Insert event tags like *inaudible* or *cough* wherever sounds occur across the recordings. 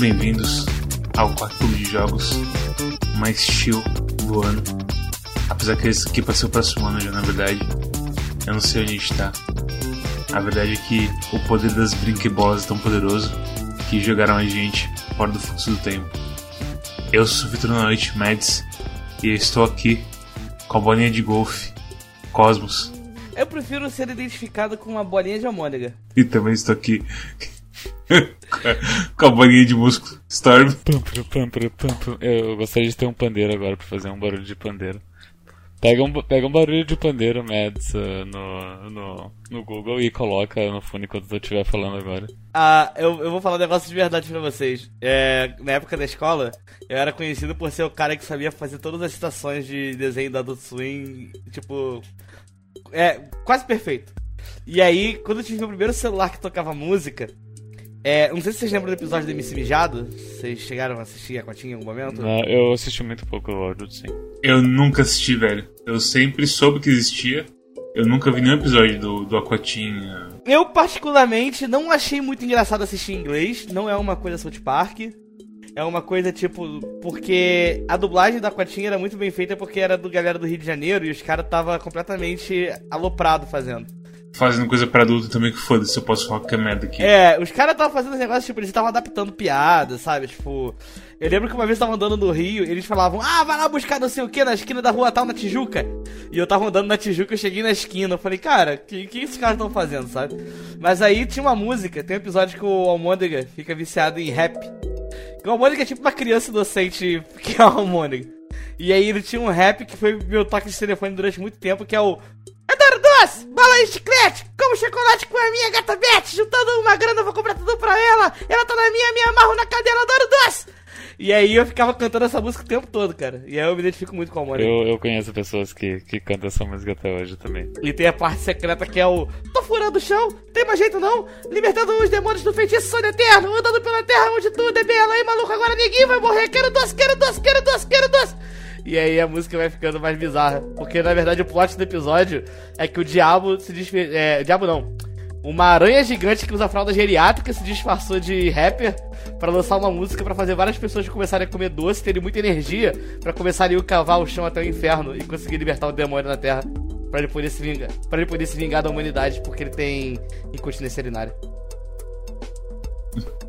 Bem-vindos ao quarto clube de jogos mais chill do ano. Apesar que esse aqui passou o próximo ano já, na verdade. Eu não sei onde a gente tá. A verdade é que o poder das brinquebolas é tão poderoso que jogaram a gente fora do fluxo do tempo. Eu sou o Vitor Noite Mads e estou aqui com a bolinha de golfe Cosmos. Eu prefiro ser identificado com uma bolinha de almôndega. E também estou aqui com a bolinha de músculo Storm. Pum, pum, pum, pum, pum, pum. Eu gostaria de ter um pandeiro agora pra fazer um barulho de pandeiro. Pega um, pega um barulho de pandeiro, Mads, uh, no, no, no Google e coloca no fone enquanto eu estiver falando agora. Ah, eu, eu vou falar um negócio de verdade pra vocês. É, na época da escola, eu era conhecido por ser o cara que sabia fazer todas as citações de desenho da Adult Swim, tipo. É, quase perfeito. E aí, quando eu tive meu primeiro celular que tocava música, é, não sei se vocês lembram do episódio do MC Mijado. Vocês chegaram a assistir a Cotinha em algum momento? Não, eu assisti muito pouco o áudio, sim. Eu nunca assisti, velho. Eu sempre soube que existia. Eu nunca vi nenhum episódio do, do Aquatinha. Eu, particularmente, não achei muito engraçado assistir em inglês. Não é uma coisa South Park. É uma coisa tipo. Porque a dublagem da Aquatinha era muito bem feita porque era do galera do Rio de Janeiro e os caras tava completamente aloprado fazendo. Fazendo coisa pra adulto também que foda-se, eu posso falar que é merda aqui. É, os caras estavam fazendo negócio, tipo, eles estavam adaptando piada, sabe? Tipo, eu lembro que uma vez eu tava andando no Rio, eles falavam, ah, vai lá buscar não sei o que na esquina da rua tal, na Tijuca. E eu tava andando na Tijuca, eu cheguei na esquina, eu falei, cara, o que, que esses caras estão fazendo, sabe? Mas aí tinha uma música, tem um episódio que o Almôndega fica viciado em rap. O Almôndega é tipo uma criança inocente *laughs* que é o Almôndega. E aí ele tinha um rap que foi meu toque de telefone durante muito tempo, que é o Adoro doce, bala e chiclete, como chocolate com a minha gata Beth, juntando uma grana vou comprar tudo pra ela, ela tá na minha, me amarro na cadeira, adoro doce. E aí eu ficava cantando essa música o tempo todo, cara. E aí eu me identifico muito com a Mônica. Eu, eu conheço pessoas que, que cantam essa música até hoje também. E tem a parte secreta que é o Tô furando o chão, tem mais jeito não? Libertando os demônios do feitiço sonho eterno, andando pela terra onde tudo é bela. Aí maluco, agora ninguém vai morrer, quero doce, quero doce, quero doce, quero doce. E aí a música vai ficando mais bizarra. Porque na verdade o plot do episódio é que o diabo se disfarçou. É, diabo não. Uma aranha gigante que usa fralda geriátrica se disfarçou de rapper para lançar uma música para fazer várias pessoas começarem a comer doce, terem muita energia para começarem a cavar o chão até o inferno e conseguir libertar o demônio na Terra. Pra ele poder se vingar. Pra ele poder se vingar da humanidade, porque ele tem incontinência urinária.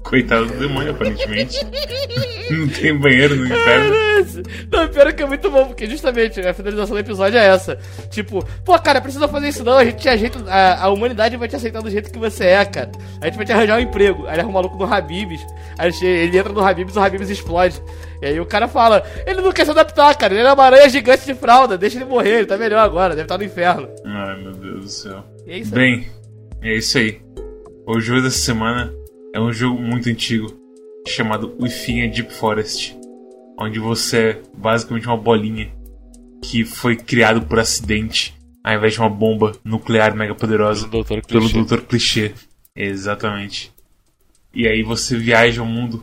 Coitado do demônio, aparentemente. *laughs* Não tem banheiro no inferno. Não, pior que é muito bom, porque justamente a finalização do episódio é essa. Tipo, pô, cara, precisa fazer isso não, a gente te ajeita, a, a humanidade vai te aceitar do jeito que você é, cara. A gente vai te arranjar um emprego. Aí ele é um maluco no Habibs, aí ele entra no Habibs e o Habibs explode. E aí o cara fala, ele não quer se adaptar, cara, ele é uma aranha gigante de fralda, deixa ele morrer, ele tá melhor agora, deve estar no inferno. Ai, meu Deus do céu. E é isso aí. Bem, é isso aí. O jogo dessa semana é um jogo muito antigo chamado Within a Deep Forest, onde você é basicamente uma bolinha que foi criado por acidente ao invés de uma bomba nuclear mega poderosa Pelo Dr. pelo Clichê. Dr. Clichê. Exatamente. E aí você viaja o mundo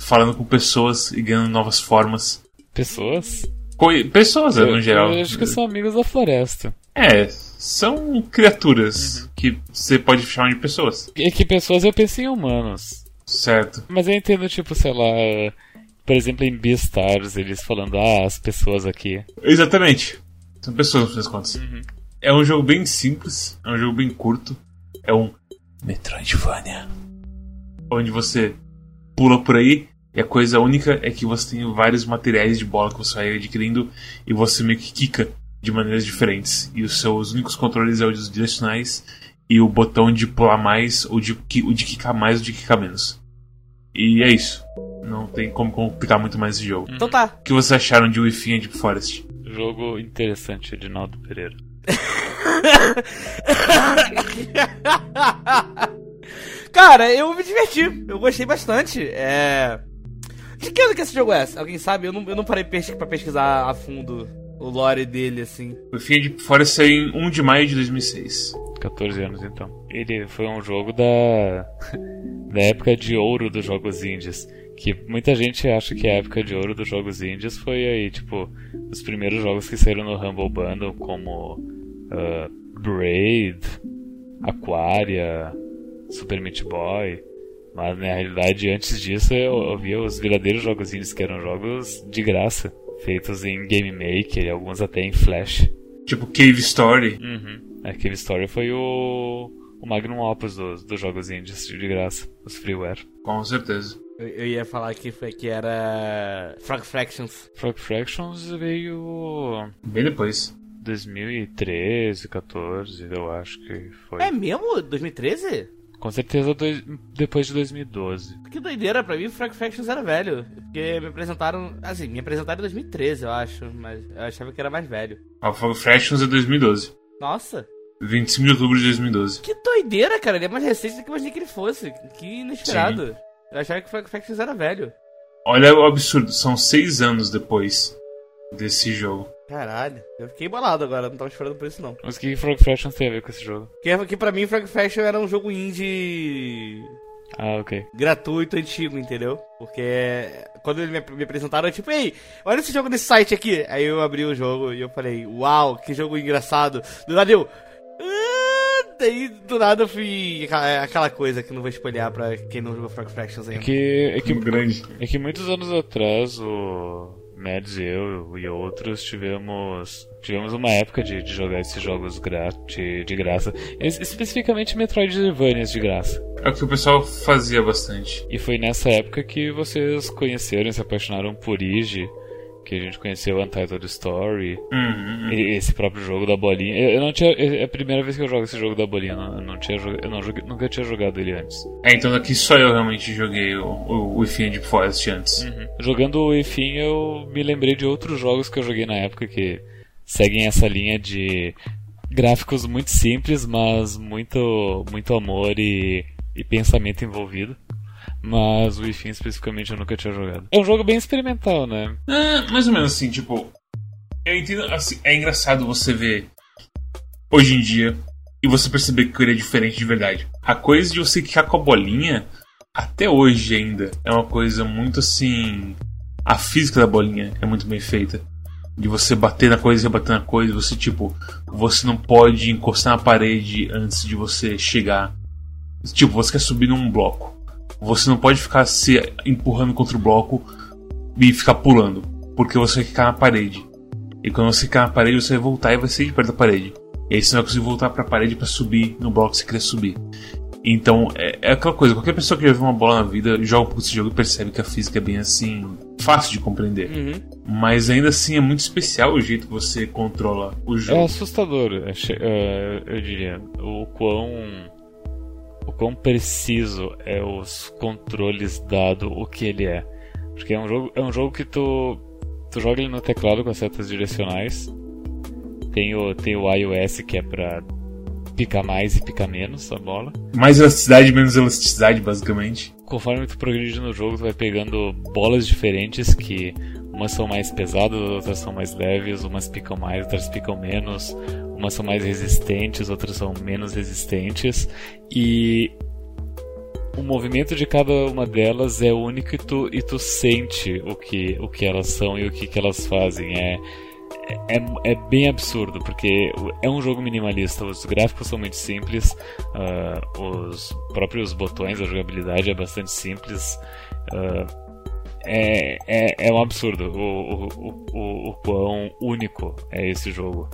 falando com pessoas e ganhando novas formas. Pessoas? Co- pessoas, né, no geral. Eu acho que são amigos da floresta. É, são criaturas que você pode chamar de pessoas. E que pessoas eu penso em humanos. Certo. Mas eu entendo, tipo, sei lá. Por exemplo, em Beastars, eles falando, ah, as pessoas aqui. Exatamente. São pessoas, no fim das contas. É um jogo bem simples, é um jogo bem curto. É um Metroidvania. Onde você pula por aí e a coisa única é que você tem vários materiais de bola que você vai adquirindo e você meio que quica de maneiras diferentes. E os seus únicos controles é os direcionais e o botão de pular mais ou de, o de quicar mais ou de quicar menos. E é isso. Não tem como complicar muito mais esse jogo. Então tá. O que vocês acharam de Within Deep Forest? Jogo interessante, Edinaldo Pereira. *laughs* Cara, eu me diverti. Eu gostei bastante. É. De que ano que esse jogo é? Alguém sabe? Eu não, eu não parei pra pesquisar a fundo o lore dele, assim. Within Deep Forest saiu em 1 de maio de 2006. 14 anos então. Ele foi um jogo da da época de ouro dos jogos indies, que muita gente acha que a época de ouro dos jogos indies foi aí, tipo, os primeiros jogos que saíram no Humble Bundle como ah, Braid, Aquaria, Super Meat Boy. Mas na realidade, antes disso, eu, eu via os verdadeiros jogos indies que eram jogos de graça, feitos em Game Maker e alguns até em Flash. Tipo Cave Story. Uhum. A Cave Story foi o, o magnum opus dos, dos jogos indies de graça, os freeware. Com certeza. Eu, eu ia falar que, foi, que era Frog Fractions. Frog Fractions veio Bem depois. 2013, 14, eu acho que foi. É mesmo? 2013? Com certeza dois, depois de 2012. Que doideira, pra mim Frog Fractions era velho. Porque me apresentaram. Assim, me apresentaram em 2013, eu acho. Mas eu achava que era mais velho. A Frog Fractions é 2012. Nossa. 25 de outubro de 2012. Que doideira, cara. Ele é mais recente do que eu imaginei que ele fosse. Que inesperado. Eu achava que Frog Fractions era velho. Olha o absurdo, são seis anos depois desse jogo. Caralho. Eu fiquei bolado agora, não tava esperando por isso não. Mas o que Frog Fractions tem a ver com esse jogo? Porque que pra mim Frog Fraction era um jogo indie Ah, ok. gratuito antigo, entendeu? Porque quando eles me, apresentaram, eu tipo, ei, olha esse jogo nesse site aqui. Aí eu abri o jogo e eu falei, uau, que jogo engraçado. Do nada eu. "Ah", Daí do nada eu fui. aquela- coisa que não vou espalhar pra quem não jogou Frog Fractions É ainda. que, é que, grande. é que muitos anos atrás o Mads e eu e outros tivemos tivemos uma época de, de jogar esses jogos gra de, de graça. Es- Especificamente Metroidvanias de graça. É o que o pessoal fazia bastante. E foi nessa época que vocês conheceram e se apaixonaram por Ige, que a gente conheceu Untitled Story, Uhum. e- esse próprio jogo da bolinha. Eu, eu não tinha, é a primeira vez que eu jogo esse jogo da bolinha, eu não, eu não tinha, eu não joguei- nunca tinha jogado ele antes. É, então daqui só eu realmente joguei o, o, o Infinity Forest antes. Jogando o Efim, eu me lembrei de outros jogos que eu joguei na época que seguem essa linha de gráficos muito simples, mas muito, muito amor e, e pensamento envolvido. Mas o Efim especificamente eu nunca tinha jogado. É um jogo bem experimental, né? É, mais ou menos assim, tipo. Eu entendo, assim, é engraçado você ver hoje em dia e você perceber que ele é diferente de verdade. A coisa de você quicar com a bolinha, até hoje ainda, é uma coisa muito assim. A física da bolinha é muito bem feita. De você bater na coisa e rebater na coisa, você tipo, você não pode encostar na parede antes de você chegar. Tipo, você quer subir num bloco. Você não pode ficar se empurrando contra o bloco e ficar pulando, porque você vai ficar na parede. E quando você ficar na parede, você vai voltar e vai sair de perto da parede. E aí você não vai conseguir voltar pra parede pra subir no bloco que você queria subir. Então, é, é aquela coisa, qualquer pessoa que já viu uma bola na vida, joga um pouco esse jogo e percebe que a física é bem assim, fácil de compreender. Uhum. Mas ainda assim é muito especial o jeito que você controla o É jogo. assustador, eu che- eh, eu diria. O quão. O quão preciso é os controles dado o que ele é. Porque é um jogo, é um jogo que tu. Tu joga ele no teclado com as setas direcionais. Tem o, tem o iOS que é pra picar mais e picar menos a bola. Mais elasticidade, menos elasticidade, basicamente. Conforme tu progride no jogo, tu vai pegando bolas diferentes que umas são mais pesadas, outras são mais leves, umas picam mais, outras picam menos, umas são mais resistentes, outras são menos resistentes e o movimento de cada uma delas é único e tu, e tu sente o que, o que elas são e o que, que elas fazem. É, é, é bem absurdo, porque é um jogo minimalista, os gráficos são muito simples, ah, os próprios botões, a jogabilidade é bastante simples. ah, é, é, é um absurdo o, o, o, o quão único é esse jogo.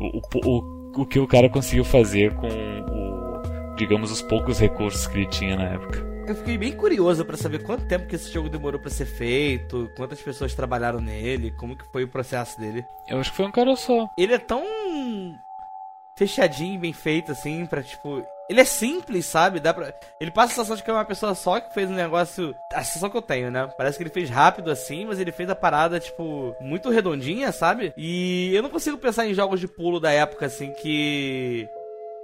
O, o, o, que o cara conseguiu fazer com o, digamos, os poucos recursos que ele tinha na época. Eu fiquei bem curioso pra saber quanto tempo que esse jogo demorou pra ser feito, quantas pessoas trabalharam nele, como que foi o processo dele. Eu acho que foi um cara só. Ele é tão fechadinho bem feito assim, pra tipo, ele é simples, sabe? Dá pra... Ele passa a sensação de que é uma pessoa só que fez um negócio. A sensação que eu tenho, né? Parece que ele fez rápido assim, mas ele fez a parada, tipo, muito redondinha, sabe? E eu não consigo pensar em jogos de pulo da época, assim, que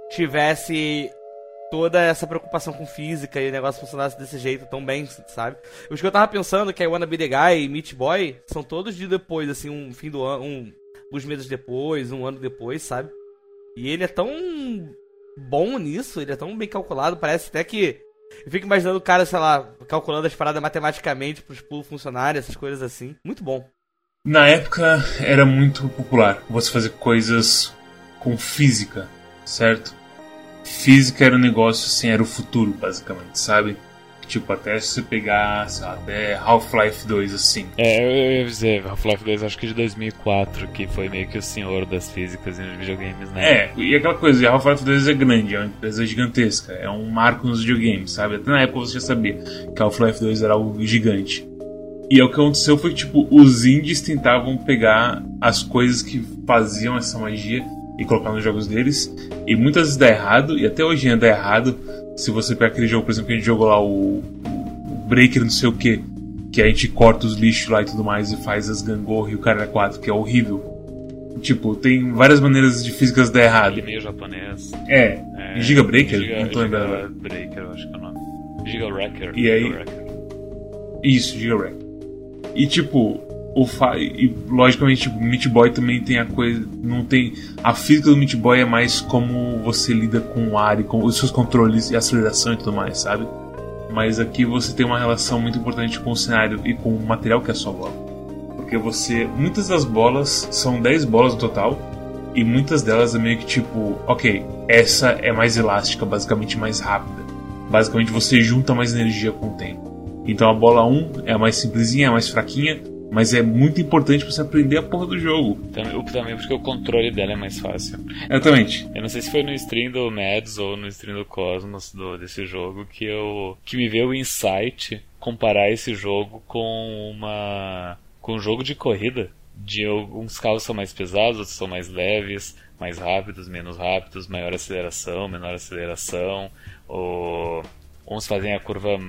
tivesse toda essa preocupação com física e o negócio funcionasse desse jeito tão bem, sabe? Os que eu tava pensando, que é Wanna Be The Guy e Meat Boy, são todos de depois, assim, um fim do ano, um, uns meses depois, um ano depois, sabe? E ele é tão bom nisso, ele é tão bem calculado, parece até que. Eu fico imaginando o cara, sei lá, calculando as paradas matematicamente pros pulos funcionarem, essas coisas assim. Muito bom. Na época era muito popular você fazer coisas com física, certo? Física era um negócio assim, era o futuro, basicamente, sabe? Tipo, até se você pegar, sei lá, até Half-Life 2, assim. É, eu ia dizer, Half-Life 2 acho que de 2004, que foi meio que o senhor das físicas nos videogames, né? É, e aquela coisa, Half-Life 2 é grande, é uma empresa gigantesca, é um marco nos videogames, sabe? Até na época você já sabia que Half-Life 2 era algo gigante. E o que aconteceu foi que, tipo, os indies tentavam pegar as coisas que faziam essa magia e colocar nos jogos deles, e muitas vezes dá errado, e até hoje ainda dá errado, se você pegar aquele jogo, por exemplo, que a gente jogou lá, o, o Breaker não sei o que, que a gente corta os lixos lá e tudo mais e faz as gangorras e o cara 4, que é horrível. Tipo, tem várias maneiras de físicas dar errado. meio japonês. É, é Giga Breaker? Giga, não tô lembrando Giga Breaker, eu acho que é o nome. Giga Wrecker. E aí... Isso, Giga Wrecker. E tipo, o fa... e logicamente tipo, Meat Boy também tem a coisa, não tem a física do Meat Boy é mais como você lida com o ar e com os seus controles e aceleração e tudo mais, sabe? Mas aqui você tem uma relação muito importante com o cenário e com o material que é a sua bola. Porque você, muitas das bolas são 10 bolas no total e muitas delas é meio que tipo, OK, essa é mais elástica, basicamente mais rápida. Basicamente você junta mais energia com o tempo. Então a bola 1 é a mais simplesinha, é a mais fraquinha, mas é muito importante você aprender a porra do jogo. Também, também porque o controle dela é mais fácil. Exatamente. Eu não sei se foi no stream do Mads ou no stream do Cosmos do, desse jogo que eu que me veio o insight comparar esse jogo com uma com um jogo de corrida. De alguns carros são mais pesados, outros são mais leves, mais rápidos, menos rápidos, maior aceleração, menor aceleração, ou uns fazem a curva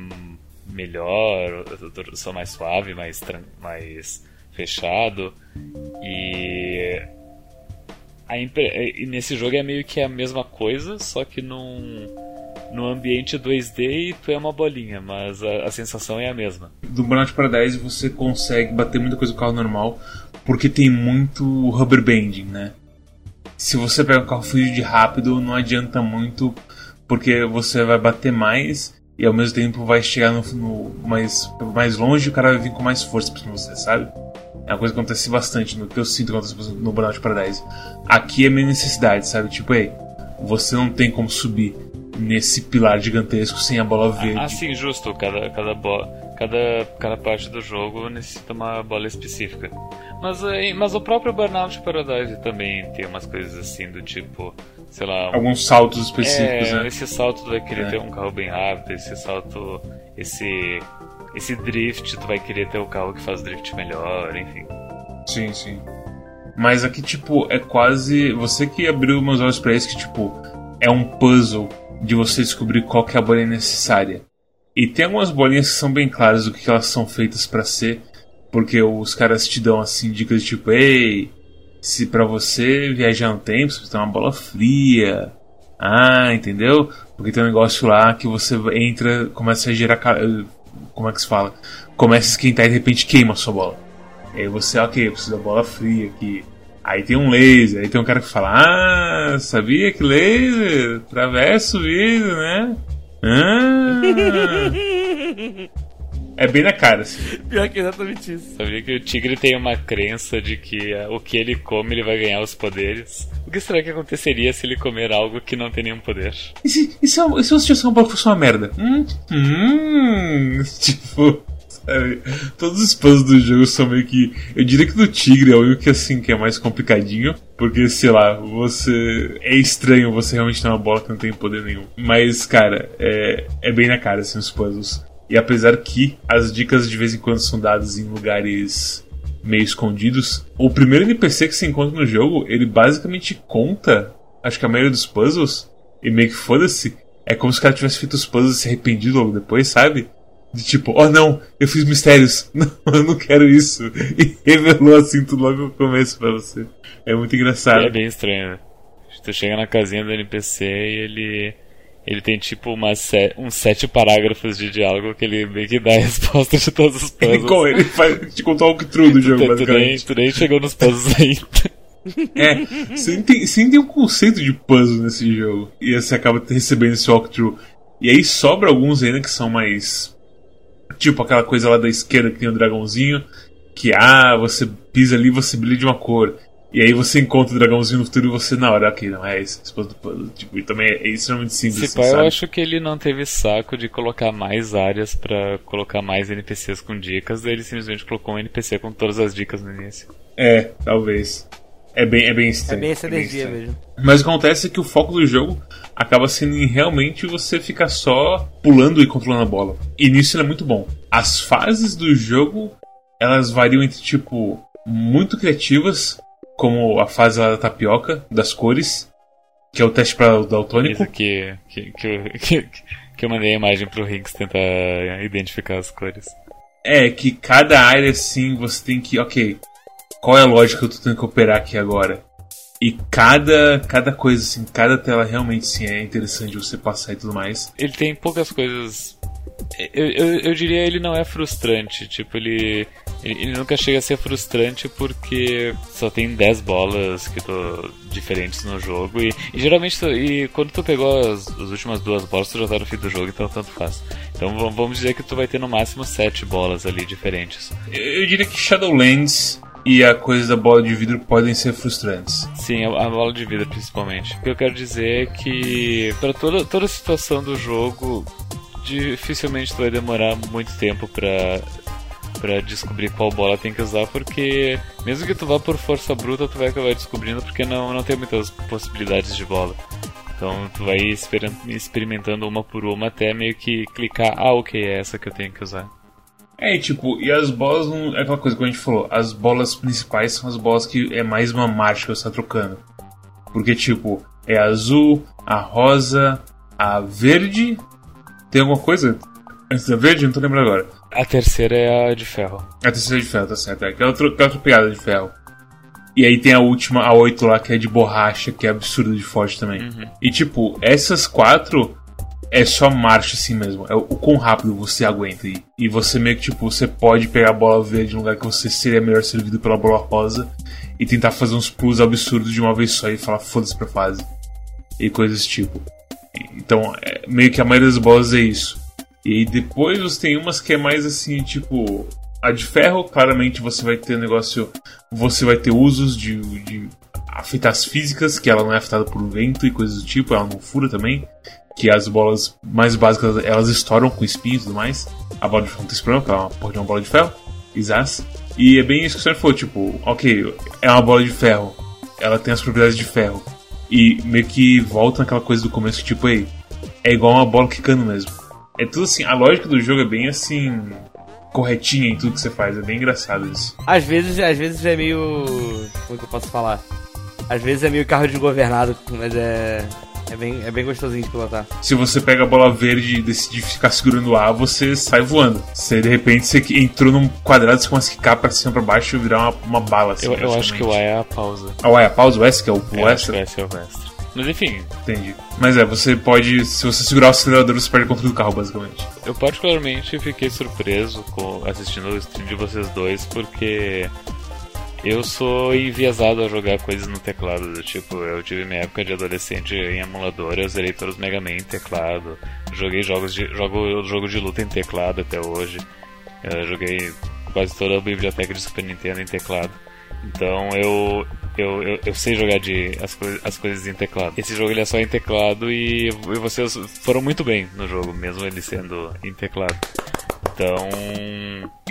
melhor, eu sou mais suave, mais, mais fechado. E, a e nesse jogo é meio que a mesma coisa, só que num, no ambiente 2D e tu é uma bolinha, mas a, a sensação é a mesma. Do Burnout Paradise você consegue bater muita coisa com o carro normal, porque tem muito rubber banding, né? Se você pega um carro fluido de rápido, não adianta muito, porque você vai bater mais e ao mesmo tempo vai chegar no, no mais, mais longe e o cara vai vir com mais força pra você, sabe? É uma coisa que acontece bastante no que eu sinto quando acontece no Burnout Paradise. Aqui é minha necessidade, sabe? Tipo, ei, você não tem como subir nesse pilar gigantesco sem a bola verde. Ah, sim, justo. Cada, cada, bola, cada, cada parte do jogo necessita uma bola específica. Mas, eh, mas o próprio Burnout Paradise também tem umas coisas assim do tipo sei lá. Alguns saltos específicos, é, né? Esse salto tu vai querer é. ter um carro bem rápido, esse salto. Esse. Esse drift, tu vai querer ter o carro que faz drift melhor, enfim. Sim, sim. Mas aqui, tipo, é quase. Você que abriu meus olhos pra isso, que, tipo, é um puzzle de você descobrir qual que é a bolinha necessária. E tem algumas bolinhas que são bem claras do que elas são feitas para ser, porque os caras te dão assim dicas tipo, ei, se para você viajar no tempo, você tem uma bola fria. Ah, entendeu? Porque tem um negócio lá que você entra, começa a gerar. Como é que se fala? Começa a esquentar e de repente queima a sua bola. E aí você, ok, eu preciso da bola fria aqui. Aí tem um laser, aí tem um cara que fala: Ah, sabia que laser atravessa o vidro, né? Ah. É bem na cara, assim. Pior que exatamente isso. Sabia que o tigre tem uma crença de que uh, o que ele come ele vai ganhar os poderes. O que será que aconteceria se ele comer algo que não tem nenhum poder? E se, e se, e se a situação fosse uma merda? Hum, hum, *laughs* tipo, sabe? Todos os puzzles do jogo são meio que. Eu diria que do tigre é o único que assim que é mais complicadinho. Porque, sei lá, você. É estranho você realmente ter uma bola que não tem poder nenhum. Mas, cara, é, é bem na cara assim os puzzles. E apesar que as dicas de vez em quando são dadas em lugares meio escondidos, o primeiro NPC que se encontra no jogo, ele basicamente conta, acho que a maioria dos puzzles, e meio que foda-se, é como se o cara tivesse feito os puzzles e se arrependido logo depois, sabe? De tipo, oh não, eu fiz mistérios, *laughs* não, eu não quero isso. E revelou assim tudo logo no começo pra você. É muito engraçado. É bem estranho, né? Tu chega na casinha do NPC e ele ele tem tipo umas uns sete parágrafos de diálogo que ele meio que dá a resposta de todos os puzzles. Ele, ele faz, te contou o walkthrough do jogo, tu, basicamente. Tu nem, tu nem chegou nos puzzles ainda. *laughs* É, você tem, tem um conceito de puzzle nesse jogo. E você acaba recebendo esse walkthrough. E aí sobra alguns ainda que são mais. Tipo aquela coisa lá da esquerda que tem o um dragãozinho. Que ah, você pisa ali e você brilha de uma cor. E aí você encontra o dragãozinho no futuro e você na hora, ok, não é esse. Tipo, e também é extremamente simples. Se assim, eu acho que ele não teve saco de colocar mais áreas para colocar mais NPCs com dicas, ele simplesmente colocou um NPC com todas as dicas no início. É, talvez. É bem, é bem estranho. É bem essa energia é mesmo. Mas o que acontece é que o foco do jogo acaba sendo em realmente você ficar só pulando e controlando a bola. E nisso ele é muito bom. As fases do jogo, elas variam entre, tipo, muito criativas, como a fase lá da tapioca, das cores, que é o teste para o daltônico. Isso que, que, que, *laughs* que, que eu mandei a imagem pro Rinks tentar identificar as cores. É, que cada área, assim, você tem que, ok, qual é a lógica que eu tô tendo que operar aqui agora? E cada, cada coisa, assim, cada tela realmente sim, é interessante você passar e tudo mais. Ele tem poucas coisas. Eu, eu, eu diria ele não é frustrante. Tipo, ele, ele, ele, nunca chega a ser frustrante porque só tem 10 bolas que tô diferentes no jogo. E, e geralmente, e quando tu pegou as, as, últimas duas bolas, tu já tá no fim do jogo, então tanto faz. Então vamos dizer que tu vai ter no máximo 7 bolas ali diferentes. Eu, eu diria que Shadowlands e a coisa da bola de vidro podem ser frustrantes. Sim, a bola de vidro principalmente. O que eu quero dizer é que para toda, toda situação do jogo, dificilmente tu vai demorar muito tempo para para descobrir qual bola tem que usar, porque mesmo que tu vá por força bruta, tu vai acabar descobrindo porque não, não tem muitas possibilidades de bola. Então tu vai experimentando uma por uma até meio que clicar, ah, ok, é essa que eu tenho que usar. É, tipo, e as bolas não. É aquela coisa que a gente falou, as bolas principais são as bolas que é mais uma marcha que você tá trocando. Porque, tipo, é a azul, a rosa, a verde. Tem alguma coisa antes da verde? Não tô lembrando agora. A terceira é a de ferro. A terceira é de ferro, tá certo. É aquela outra, aquela outra pegada de ferro. E aí tem a última, a 8 lá, que é de borracha, que é absurda de forte também. Uhum. E tipo, essas quatro é só marcha assim mesmo. É o, quão rápido você aguenta. E, e você meio que, tipo, você pode pegar a bola verde no lugar que você seria melhor servido pela bola rosa e tentar fazer uns pulos absurdos de uma vez só e falar foda-se pra fase. E coisas tipo. Então, é, meio que a maioria das bolas é isso. E depois você tem umas que é mais assim, tipo. A de ferro, claramente você vai ter negócio. Você vai ter usos de, de afetar as físicas, que ela não é afetada por vento e coisas do tipo, ela não fura também que as bolas mais básicas elas estouram com espinho e tudo mais. A bola de ferro não tem esse problema, que é uma porra de uma bola de ferro, Isas. E é bem isso que o senhor falou, tipo, ok, é uma bola de ferro, ela tem as propriedades de ferro. E meio que volta naquela coisa do começo, tipo, ei, é igual uma bola quicando mesmo. É tudo assim, a lógica do jogo é bem assim. corretinha em tudo que você faz, é bem engraçado isso. Às vezes, às vezes é meio. Como é que eu posso falar? Às vezes é meio carro desgovernado, mas é. É bem, é bem gostosinho de pilotar. Se você pega a bola verde e decide ficar segurando o ar, você sai voando. Você, de repente, você entrou num quadrado, você começa a quicar pra cima pra baixo e virar uma, uma bala. Assim, eu, eu acho que o A é a pausa. Ah, o A é a pausa? O S que é o, o é, extra? Acho que o S é o extra. Mas enfim. Entendi. Mas é, você pode. Se você segurar o acelerador, você perde o controle do carro, basicamente. Eu particularmente fiquei surpreso com assistindo o stream de vocês dois, porque eu sou enviesado a jogar coisas no teclado. Tipo, eu tive minha época de adolescente em emulador, eu zerei todos os Mega Man em teclado. Joguei jogos de. jogo, jogo de luta em teclado até hoje. Eu joguei quase toda a biblioteca de Super Nintendo em teclado. Então eu, eu, eu, eu, sei jogar de as, coi as coisas em teclado. Esse jogo ele é só em teclado e, e vocês foram muito bem no jogo, mesmo ele sendo em teclado. Então,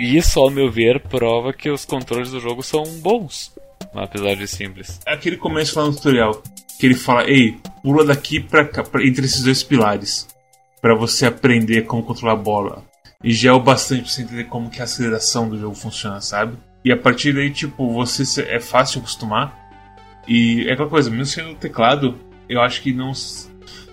isso, ao meu ver, prova que os controles do jogo são bons, apesar de simples. É aquele começo lá no tutorial, que ele fala: Ei, pula daqui pra entre esses dois pilares, para você aprender como controlar a bola. E já é o bastante pra você entender como que a aceleração do jogo funciona, sabe? E a partir daí, tipo, você é fácil acostumar. E é aquela coisa, mesmo sendo teclado, eu acho que não,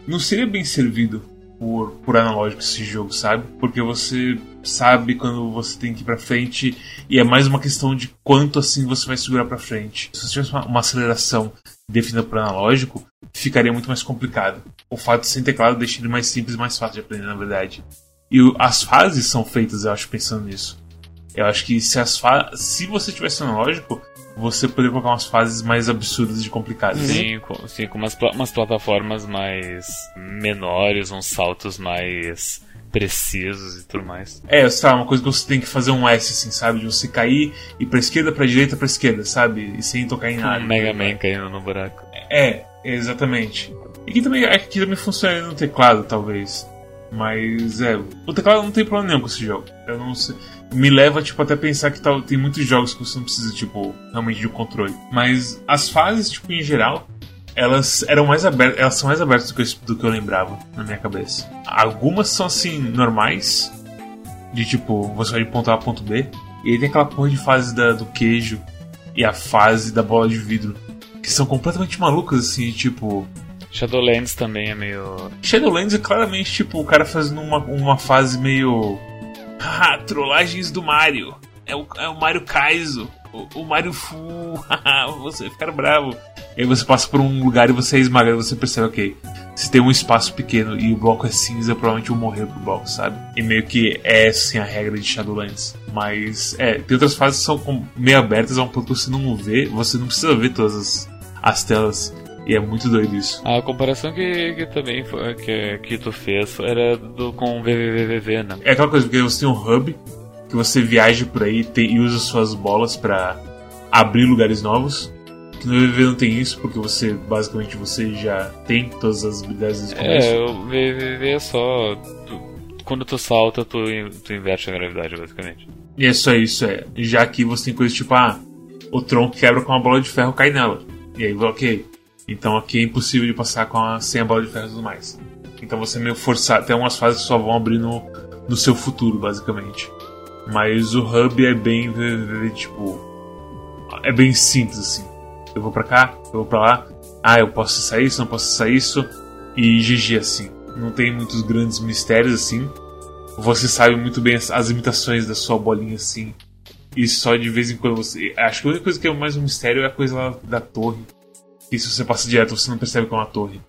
não seria bem servido por, por analógico esse jogo, sabe? Porque você sabe quando você tem que ir pra frente e é mais uma questão de quanto assim você vai segurar pra frente. Se você tivesse uma, uma aceleração definida por analógico, ficaria muito mais complicado. O fato de ser teclado deixa ele mais simples mais fácil de aprender, na verdade. E o, as fases são feitas, eu acho, pensando nisso. Eu acho que se as se você tivesse analógico, você poderia colocar umas fases mais absurdas de complicadas. Sim, com, sim, com umas, umas plataformas mais menores, uns saltos mais precisos e tudo mais. É, sabe, uma coisa que você tem que fazer um S, assim, sabe? De você cair e pra esquerda, pra direita, pra esquerda, sabe? E sem tocar em nada. Mega Man caindo no buraco. É, exatamente. E que também, aqui também funciona no teclado, talvez. Mas é, o teclado não tem problema nenhum com esse jogo. Eu não sei. Me leva, tipo, até pensar que tá, tem muitos jogos que você não precisa, tipo, realmente de um controle. Mas as fases, tipo, em geral, elas eram mais abertas, elas são mais abertas do que, eu, do que eu lembrava na minha cabeça. Algumas são assim, normais, de tipo, você vai de ponto A a ponto B, e aí tem aquela porra de fase da, do queijo e a fase da bola de vidro, que são completamente malucas, assim, tipo. Shadowlands também é meio. Shadowlands é claramente tipo o cara fazendo uma, uma fase meio. Ah, trollagens do Mario. É o, é o Mario Kaizo. O, o Mario Fu. *laughs* você ficar bravo. E aí você passa por um lugar e você é esmagado você percebe, ok, se tem um espaço pequeno e o bloco é cinza, provavelmente eu vou morrer pro bloco, sabe? E meio que é assim a regra de Shadowlands. Mas, é, tem outras fases que são meio abertas a um ponto que você não vê, você não precisa ver todas as, as telas. E é muito doido isso. A comparação que, que também foi, que, que tu fez era do, com o VVVV, né? É aquela coisa, porque você tem um hub que você viaja por aí e usa suas bolas para abrir lugares novos. Que no VVV não tem isso, porque você basicamente você já tem todas as habilidades do começo. É, o VVV é só. Tu, quando tu salta, tu, tu inverte a gravidade, basicamente. E é só isso, é. Já aqui você tem coisas tipo, ah, o tronco quebra com uma bola de ferro cai nela. E aí, ok. Então aqui é impossível de passar com a, sem a bola de ferro e tudo mais. Então você é meio forçado. Tem umas fases que só vão abrir no, no seu futuro, basicamente. Mas o hub é bem, tipo. É bem simples assim. Eu vou pra cá, eu vou pra lá. Ah, eu posso acessar isso, não posso acessar isso. E GG assim. Não tem muitos grandes mistérios assim. Você sabe muito bem as, as limitações da sua bolinha assim. E só de vez em quando você. Acho que a única coisa que é mais um mistério é a coisa lá da torre. Que se você passa direto você não percebe que é uma torre.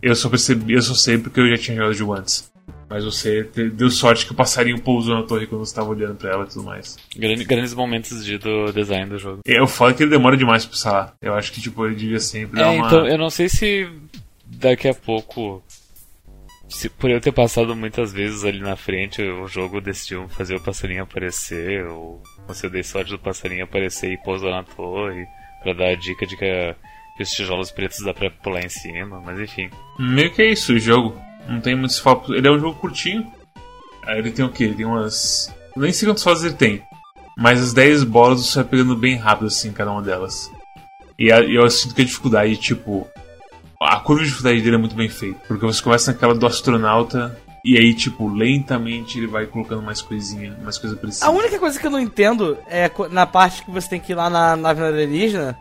Eu só percebi, eu só sei porque eu já tinha jogado jogo antes. Mas você deu sorte que o passarinho pousou na torre quando você estava olhando pra ela e tudo mais. Grandes, grandes momentos de, do design do jogo. Eu falo que ele demora demais pra passar. Eu acho que tipo, ele devia sempre é, dar uma. Então, eu não sei se daqui a pouco. Se, por eu ter passado muitas vezes ali na frente, o jogo decidiu fazer o passarinho aparecer, ou você deu sorte do passarinho aparecer e pousar na torre, pra dar a dica de que, a, que os tijolos pretos dá pra pular em cima, mas enfim. Meio que é isso o jogo. Não tem muitos focos. Ele é um jogo curtinho. Ele tem o quê? Ele tem umas. Nem sei quantas fases ele tem. Mas as 10 bolas você vai pegando bem rápido, assim, cada uma delas. E a, eu sinto que a dificuldade, tipo. A curva de dificuldade dele é muito bem feita. Porque você começa naquela do astronauta. E aí, tipo, lentamente ele vai colocando mais coisinha, mais coisa precisa. A única coisa que eu não entendo é na parte que você tem que ir lá na nave alienígena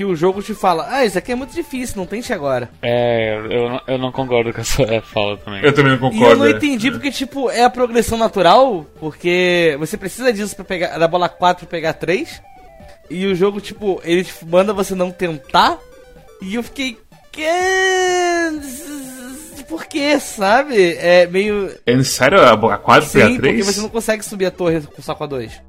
que o jogo te fala, ah, isso aqui é muito difícil, não tente agora. É, eu não, eu não concordo com essa *laughs* fala também. Eu também não concordo. E eu não é. entendi porque, tipo, é a progressão natural, porque você precisa disso para pegar, da bola 4 pra pegar 3, e o jogo, tipo, ele manda você não tentar, e eu fiquei, que... Por que, sabe? É meio. É necessário a 4 Sim, pegar 3? porque você não consegue subir a torre só com a 2.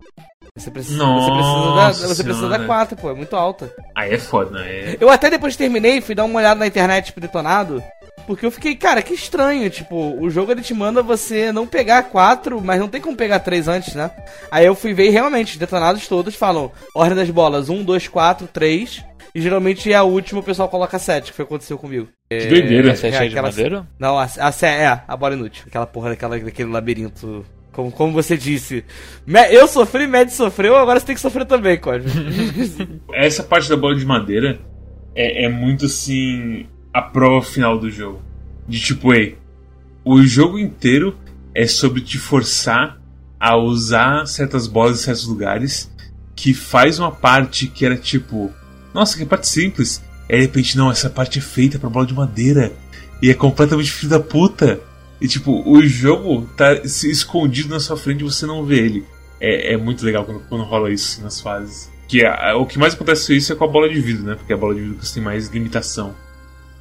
Você precisa, Nossa você precisa, da, você precisa da 4, pô, é muito alta. Aí é foda, né? É... Eu até depois terminei, fui dar uma olhada na internet, tipo, detonado. Porque eu fiquei, cara, que estranho, tipo, o jogo ele te manda você não pegar 4, mas não tem como pegar 3 antes, né? Aí eu fui ver e realmente, os detonados todos falam ordem das bolas 1, 2, 4, 3. E geralmente é a última o pessoal coloca 7, que foi o que aconteceu comigo. Que doideira. A 7 é, é de madeira? Não, a, a, é, a bola inútil. Aquela porra daquela, daquele labirinto como, como você disse, eu sofri, Mad sofreu, agora você tem que sofrer também, Cosme. *laughs* Essa parte da bola de madeira é, é, muito assim a prova final do jogo. De tipo, ei, o jogo inteiro é sobre te forçar a usar certas bolas em certos lugares que faz uma parte que era tipo, nossa, que parte simples. E de repente, não, essa parte é feita pra bola de madeira. E é completamente filho da puta. E tipo, o jogo tá escondido na sua frente e você não vê ele. É, é muito legal quando, quando rola isso assim, nas fases. Que é, o que mais acontece isso é com a bola de vidro, né? Porque a bola de vidro você tem mais limitação.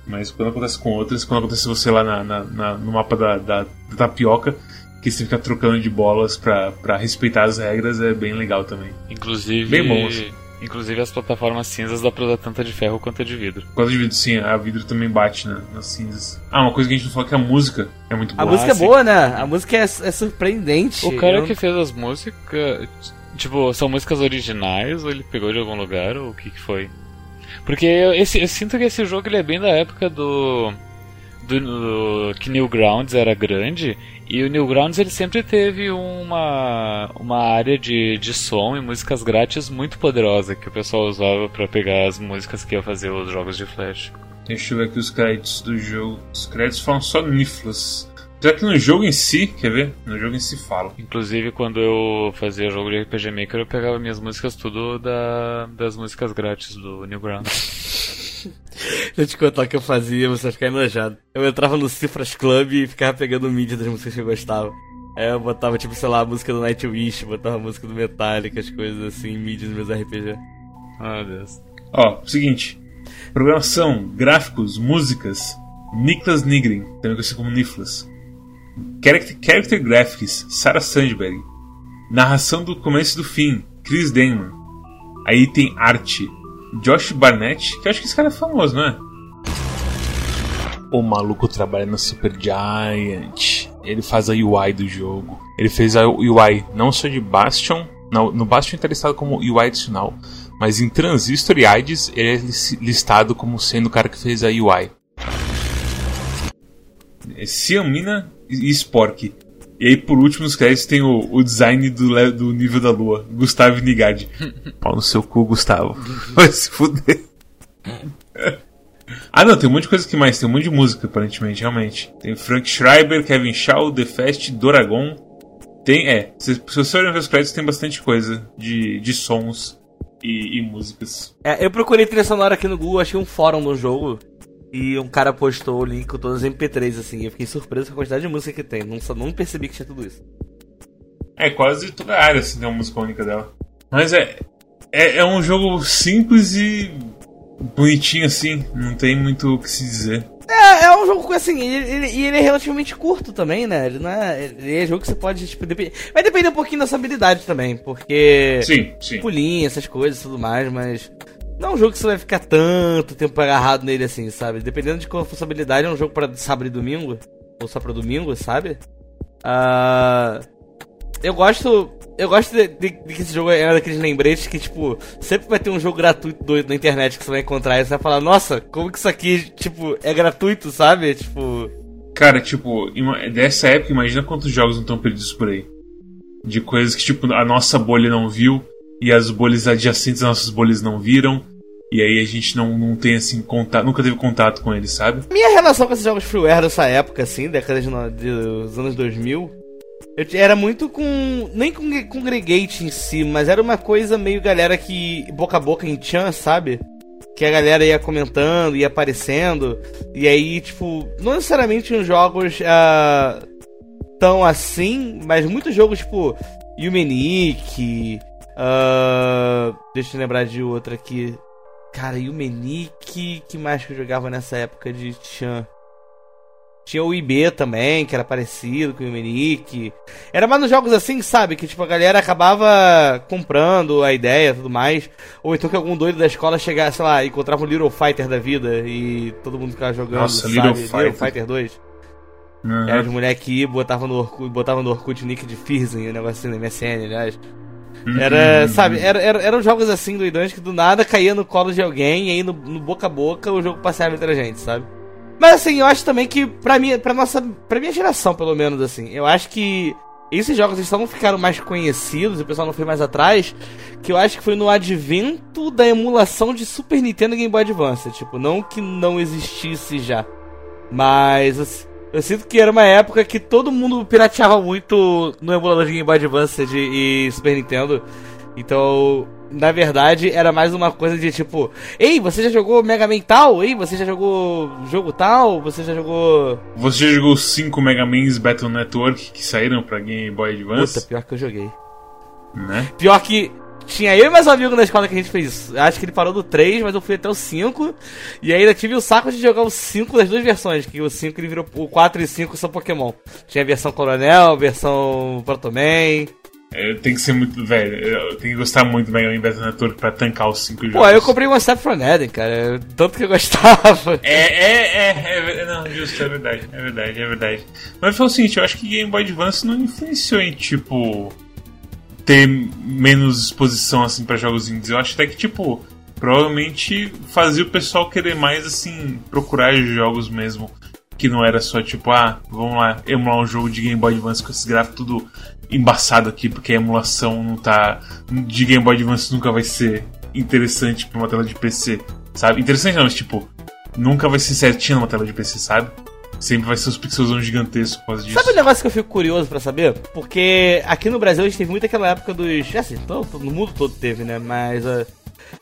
Mas quando acontece com outras, quando acontece você lá na, na, na no mapa da, da, da, tapioca, que você fica trocando de bolas pra, pra respeitar as regras, é bem legal também. Inclusive. Bem bom, assim. Inclusive as plataformas cinzas dá pra usar tanto de ferro quanto de vidro. Quanto de vidro, sim, a vidro também bate né, nas cinzas. Ah, uma coisa que a gente não falou que a música é muito boa. A música é sim. boa, né? A música é, é surpreendente. O cara Eu- que fez as músicas, tipo, são músicas originais ou ele pegou de algum lugar ou o que que foi? Porque eu, esse, eu sinto que esse jogo ele é bem da época do, do, do- que Newgrounds era grande e o Newgrounds ele sempre teve uma uma área de, de som e músicas grátis muito poderosa que o pessoal usava pra pegar as músicas que ia fazer os jogos de flash. Deixa eu ver aqui os créditos do jogo. Os créditos falam só Niflas. Já que no jogo em si, quer ver? No jogo em si fala. Inclusive, quando eu fazia jogo de RPG Maker, eu pegava minhas músicas tudo da, das músicas grátis do Newgrounds. *laughs* *laughs* Deixa eu te contar o que eu fazia, você vai ficar enojado. Eu entrava no Cifras Club e ficava pegando mídia das músicas que eu gostava. Aí eu botava, tipo, sei lá, a música do Nightwish, botava a música do Metallica, as coisas assim, mídia dos meus RPG. Ah, Deus. Ó, seguinte. Programação, gráficos, músicas. Niklas Nigrin, também conhecido como Niflas. Character, character Graphics, Sarah Sandberg. Narração do começo e do fim, Chris Denman. Aí tem arte, Josh Barnett, que eu acho que esse cara é famoso, não é? O maluco trabalha na Super Giant. Ele faz a UI do jogo. Ele fez a UI não só de Bastion. No, no Bastion ele está listado como UI adicional. Mas em Transistor e IDES ele é lis- listado como sendo o cara que fez a UI. Ciamina e Spork. E aí, por último, nos créditos tem o, o design do, do nível da lua, Gustavo Nigadi. *laughs* Pau no seu cu, Gustavo. *laughs* Vai se fuder. *laughs* ah, não, tem um monte de coisa que mais. Tem um monte de música, aparentemente, realmente. Tem Frank Schreiber, Kevin Shaw, The Fest, Doragon. Tem, é. Se, se você olhar os créditos, tem bastante coisa de, de sons e, e músicas. É, eu procurei trilha sonora aqui no Google, achei um fórum do jogo. E um cara postou o link com todas as MP3, assim. Eu fiquei surpreso com a quantidade de música que tem. Não, só- não percebi que tinha tudo isso. É, quase toda a área assim, tem uma música única dela. Mas é, é. É um jogo simples e bonitinho assim. Não tem muito o que se dizer. É, é um jogo assim, e ele, ele- ele é relativamente curto também, né? Ele não é. Ele é jogo que você pode, tipo, depender. Vai depender um pouquinho da sua habilidade também, porque. Sim, sim. Pulinho, essas coisas e tudo mais, mas. Não é um jogo que você vai ficar tanto tempo agarrado nele assim, sabe? Dependendo de qual habilidade, é um jogo pra sábado e domingo. Ou só pra domingo, sabe? Ah. Eu gosto. Eu gosto de, de- de que esse jogo é daqueles lembretes que, tipo, sempre vai ter um jogo gratuito doido na internet que você vai encontrar e você vai falar, nossa, como que isso aqui, tipo, é gratuito, sabe? Tipo. Cara, tipo, dessa época, imagina quantos jogos não estão perdidos por aí. De coisas que, tipo, a nossa bolha não viu e as bolhas adjacentes às nossas bolhas não viram. E aí a gente não, não tem, assim, contato, nunca teve contato com eles, sabe? Minha relação com esses jogos freeware dessa época, assim, década de, dos anos 2000, eu era muito com. Nem com o congregate em si, mas era uma coisa meio galera que. boca a boca em chan, sabe? Que a galera ia comentando, ia aparecendo, e aí, tipo, não necessariamente uns jogos ah, tão assim, mas muitos jogos, tipo, Yumenic, ah, deixa eu lembrar de outra aqui. Cara, Yumenic, que mais que eu jogava nessa época de Chan? Tinha o IB também, que era parecido com o Yumenic. Era mais nos jogos assim, sabe? Que tipo, a galera acabava comprando a ideia e tudo mais. Ou então que algum doido da escola chegasse, sei lá, encontrava um Little Fighter da vida e todo mundo ficava jogando, Nossa, sabe? Little Little Fighter. Fighter 2. Uhum. Era os moleques que botavam no Orkut, botavam no Orkut nick de Firzen, o negócio assim, no MSN, aliás. Era, Uhum. sabe, era, era- eram jogos assim doidões que do nada caía no colo de alguém e aí no, no boca a boca o jogo passava entre a gente, sabe? Mas assim, eu acho também que pra minha, pra nossa, pra minha geração, pelo menos assim, eu acho que esses jogos eles só não ficaram mais conhecidos, o pessoal não foi mais atrás, que eu acho que foi no advento da emulação de Super Nintendo e Game Boy Advance, tipo, não que não existisse já, mas assim, eu sinto que era uma época que todo mundo pirateava muito no emulador de Game Boy Advance e Super Nintendo. Então, na verdade, era mais uma coisa de tipo: Ei, você já jogou Mega Man tal? Ei, você já jogou jogo tal? Você já jogou. Você já jogou os 5 Mega Man's Battle Network que saíram pra Game Boy Advance? Puta, pior que eu joguei. Né? Pior que tinha eu e meus amigos na escola que a gente fez isso. Acho que ele parou do 3, mas eu fui até o 5. E ainda tive o saco de jogar o 5 das duas versões, que o 5 ele virou. O 4 e 5 são Pokémon. Tinha a versão Coronel, versão Protoman. É, tem que ser muito, velho. Tem que gostar muito Mega Man Battle Network pra tancar os 5 jogos. Pô, eu comprei uma Step from Eden, cara. Tanto que eu gostava. É, é, é, é, não, justo, é verdade, é verdade, é verdade. Mas foi o seguinte, eu acho que Game Boy Advance não influenciou em, tipo, ter menos exposição, assim, pra jogos indies. Eu acho até que, tipo, provavelmente fazia o pessoal querer mais, assim, procurar jogos mesmo. Que não era só, tipo, ah, vamos lá, emular um jogo de Game Boy Advance com esse gráfico tudo embaçado aqui, porque a emulação não tá. de Game Boy Advance nunca vai ser interessante pra uma tela de PC, sabe? Interessante não, mas tipo, nunca vai ser certinho numa tela de PC, sabe? Sempre vai ser os pixels gigantescos por causa disso. Sabe um negócio que eu fico curioso pra saber? Porque aqui no Brasil a gente teve muito aquela época dos. Assim, todo, no mundo todo teve, né? Mas. Uh,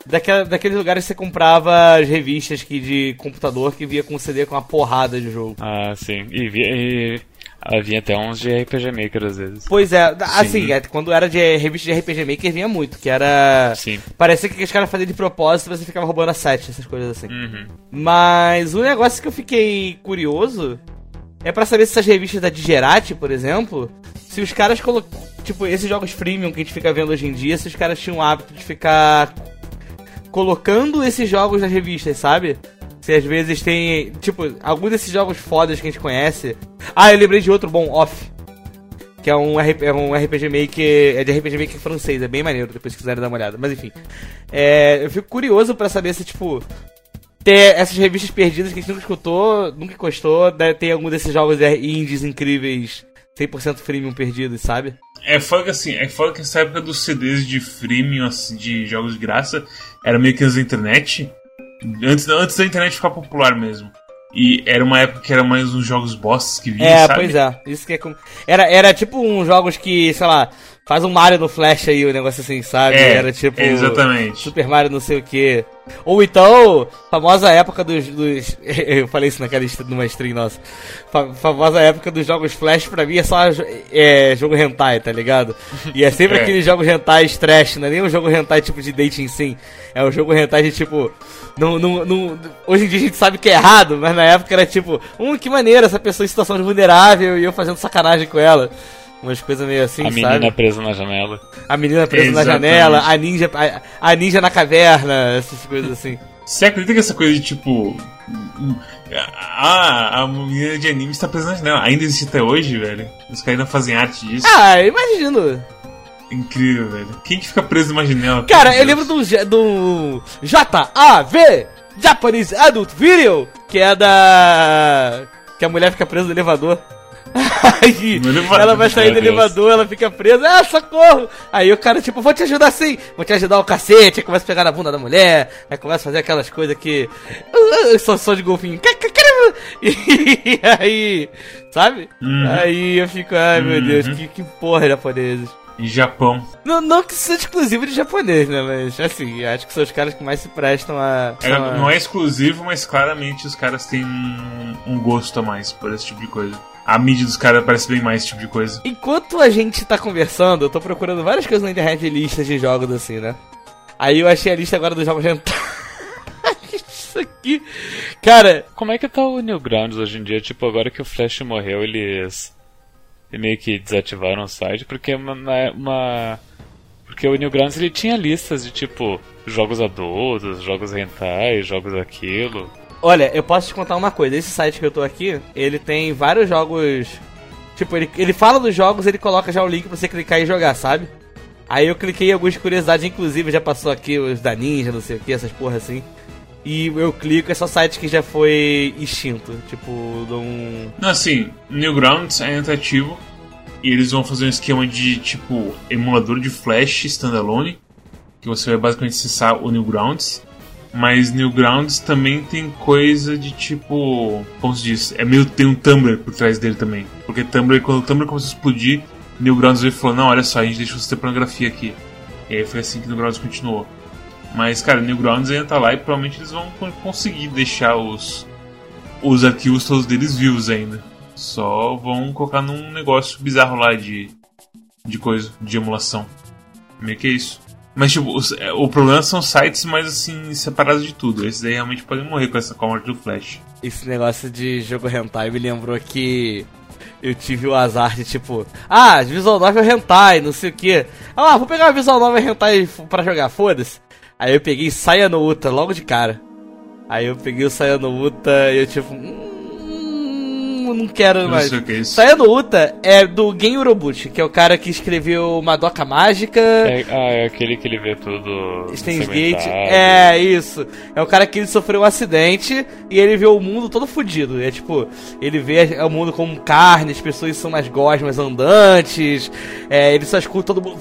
daquela, daqueles lugares que você comprava as revistas que, de computador que via com CD com uma porrada de jogo. Ah, sim. E, e ela vinha até uns de RPG Maker às vezes. Pois é, assim, é, quando era de revista de RPG Maker vinha muito, que era. Sim. Parecia que os caras faziam de propósito e você ficava roubando a set, essas coisas assim. Uhum. Mas o negócio que eu fiquei curioso é para saber se essas revistas da Digerati, por exemplo, se os caras colocam. Tipo, esses jogos freemium que a gente fica vendo hoje em dia, se os caras tinham o hábito de ficar colocando esses jogos nas revistas, sabe? Se às vezes tem. Tipo, alguns desses jogos fodas que a gente conhece. Ah, eu lembrei de outro bom, Off. Que é um, RP, é um RPG Maker. É de RPG Maker francês, é bem maneiro, depois se quiserem dar uma olhada. Mas enfim. É, eu fico curioso para saber se, tipo. Ter essas revistas perdidas que a gente nunca escutou, nunca encostou, né, tem algum desses jogos indies incríveis 100% freemium perdidos, sabe? É foda que assim, é foda que essa época dos CDs de freemium, assim, de jogos de graça, era meio que da internet. Antes, antes da internet ficar popular mesmo. E era uma época que era mais uns jogos bosses que vinham, É, sabe? pois é. Isso que é com... era, era tipo uns jogos que, sei lá, faz um Mario no Flash aí, o um negócio assim, sabe? É, era tipo. Exatamente. Super Mario não sei o que. Ou então, famosa época dos. dos *laughs* eu falei isso naquela numa stream nossa. Fa famosa época dos jogos Flash pra mim é só é, jogo hentai, tá ligado? E é sempre *laughs* É. aqueles jogos hentai trash, não é nem um jogo hentai tipo de dating sim. É um jogo hentai de tipo. Não, não, não, hoje em dia a gente sabe que é errado, mas na época era tipo, hum, que maneiro, essa pessoa em situação de vulnerável e eu fazendo sacanagem com ela. Umas coisas meio assim, a sabe? menina presa na janela. A menina presa na Exatamente. janela, a ninja, a, a ninja na caverna, essas coisas assim. Você acredita que essa coisa de tipo. Ah, a menina de anime está presa na janela. Ainda existe até hoje, velho? Os caras ainda fazem arte disso. Ah, imagino. Incrível, velho. Quem que fica preso numa janela? Cara, eu lembro do, do JAV, Japanese Adult Video, que é da... que a mulher fica presa no elevador. *laughs* Aí, ela vai sair do elevador, ela fica presa, ah, socorro! Aí o cara, tipo, vou te ajudar sim, vou te ajudar o cacete, aí começa a pegar na bunda da mulher, aí começa a fazer aquelas coisas que. Uh, só, só de golfinho. *laughs* E aí, sabe? Uhum. Aí eu fico, ai meu Uhum. Deus, que, que porra japoneses. Em Japão. Não, não que seja exclusivo de japonês, né? Mas assim, acho que são os caras que mais se prestam a. É, a- não é exclusivo, mas claramente os caras têm um, um gosto a mais por esse tipo de coisa. A mídia dos caras parece bem mais esse tipo de coisa. Enquanto a gente tá conversando, eu tô procurando várias coisas na internet de listas de jogos assim, né? Aí eu achei a lista agora dos jogos hentai. *laughs* Isso aqui. Cara, Como é que tá o Newgrounds hoje em dia? Tipo, agora que o Flash morreu, eles meio que desativaram o site, porque uma, uma- porque o Newgrounds ele tinha listas de tipo jogos adultos, jogos hentai, jogos aquilo. olha, eu posso te contar uma coisa. Esse site que eu tô aqui, ele tem vários jogos. Tipo, ele, ele fala dos jogos, ele coloca já o link pra você clicar e jogar, sabe? Aí eu cliquei em algumas curiosidades, inclusive já passou aqui os da Ninja, não sei o que, essas porra assim. E eu clico, é só site que já foi extinto. Tipo, de um. Não, assim, Newgrounds ainda tá ativo. E eles vão fazer um esquema de, tipo, emulador de Flash standalone. Que você vai basicamente acessar o Newgrounds. Mas Newgrounds também tem coisa de tipo. Como se diz? É meio. Tem um Tumblr por trás dele também. Porque Tumblr, quando o Tumblr começou a explodir, Newgrounds veio e falou: Não, olha só, a gente deixa você ter pornografia aqui. E aí foi assim que Newgrounds continuou. Mas, cara, Newgrounds ainda tá lá e provavelmente eles vão con- conseguir deixar os, os arquivos todos deles vivos ainda. Só vão colocar num negócio bizarro lá de, de coisa, de emulação. Meio que é isso. Mas, tipo, os- é, o problema são sites mais assim, separados de tudo. Esses aí realmente podem morrer com essa com do Flash. esse negócio de jogo hentai me lembrou que eu tive o azar de tipo, ah, visual novel hentai, não sei o que. Ah, vou pegar uma visual novel hentai pra jogar, foda-se. Aí eu peguei Saia no Uta logo de cara. Aí eu peguei o Saia no Uta e eu tipo, hum, não quero Não mais. que é isso. Saia no Uta é do Gen Urobuchi, que é o cara que escreveu Madoka Mágica. É, ah, é aquele que ele vê tudo. Steins. Gate. É, isso. É o cara que ele sofreu um acidente e ele vê o mundo todo fudido. É tipo, ele vê o mundo como carne, as pessoas são mais gosmas andantes. É, ele só escuta todo mundo.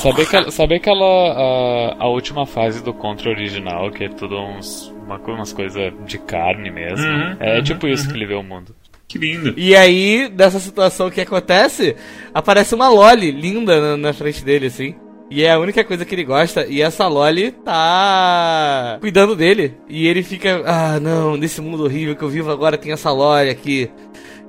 Saber que, saber que ela. A, a última fase do Contra original, que é tudo uns. Uma, umas coisas de carne mesmo. Uhum, é uhum, tipo isso uhum. que ele vê o mundo. Que lindo. E aí, nessa situação que acontece, aparece uma Loli linda na, na frente dele, assim. E é a única coisa que ele gosta. E essa Loli tá cuidando dele. E ele fica, ah, não, nesse mundo horrível que eu vivo agora tem essa Loli aqui.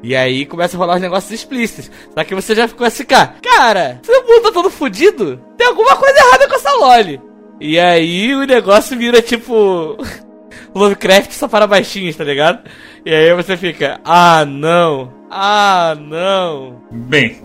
E aí começa a rolar os negócios explícitos. Só que você já ficou assim, cara, cara, seu mundo tá todo fudido? Tem alguma coisa errada com essa Loli. E aí o negócio vira tipo. *laughs* Lovecraft só para baixinhos, tá ligado? E aí você fica, ah não, ah não. Bem,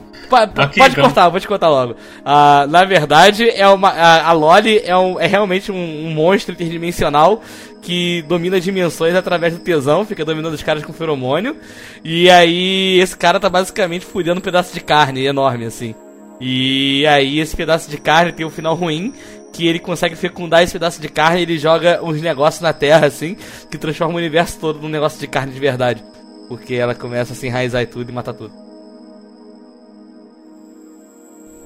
Ok, pode então. cortar, vou te contar logo. Ah, na verdade, é uma, a, a Loli é, um- é realmente um, um monstro interdimensional que domina dimensões através do tesão, fica dominando os caras com feromônio. E aí, esse cara tá basicamente fudendo um pedaço de carne enorme, assim. E aí, esse pedaço de carne tem um final ruim, que ele consegue fecundar esse pedaço de carne e ele joga uns negócios na terra, assim, que transforma o universo todo num negócio de carne de verdade. Porque ela começa a se enraizar e tudo e matar tudo.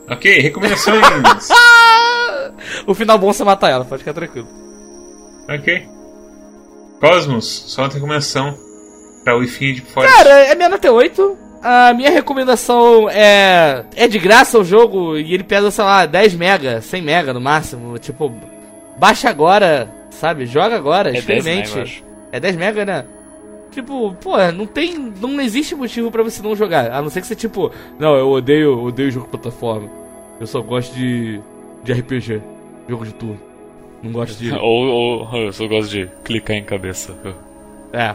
ok, recomendações. *laughs* O final bom é você matar ela, pode ficar tranquilo. ok. Cosmos, só uma recomendação pra Wi-Fi de fora. Cara, é minha nota é 8. A minha recomendação é. É de graça o jogo e ele pesa, sei lá, 10 mega, 100 mega no máximo. Tipo, baixa agora, sabe? Joga agora, É 10 experimente. mega, eu acho. É 10 mega, né? Tipo, pô, não tem. Não existe motivo pra você não jogar. A não ser que você, tipo, não, eu odeio, odeio jogo de plataforma. Eu só gosto de. de RPG. Jogo de turno. Não gosto de. *laughs* Ou, ou eu só gosto de clicar em cabeça. É.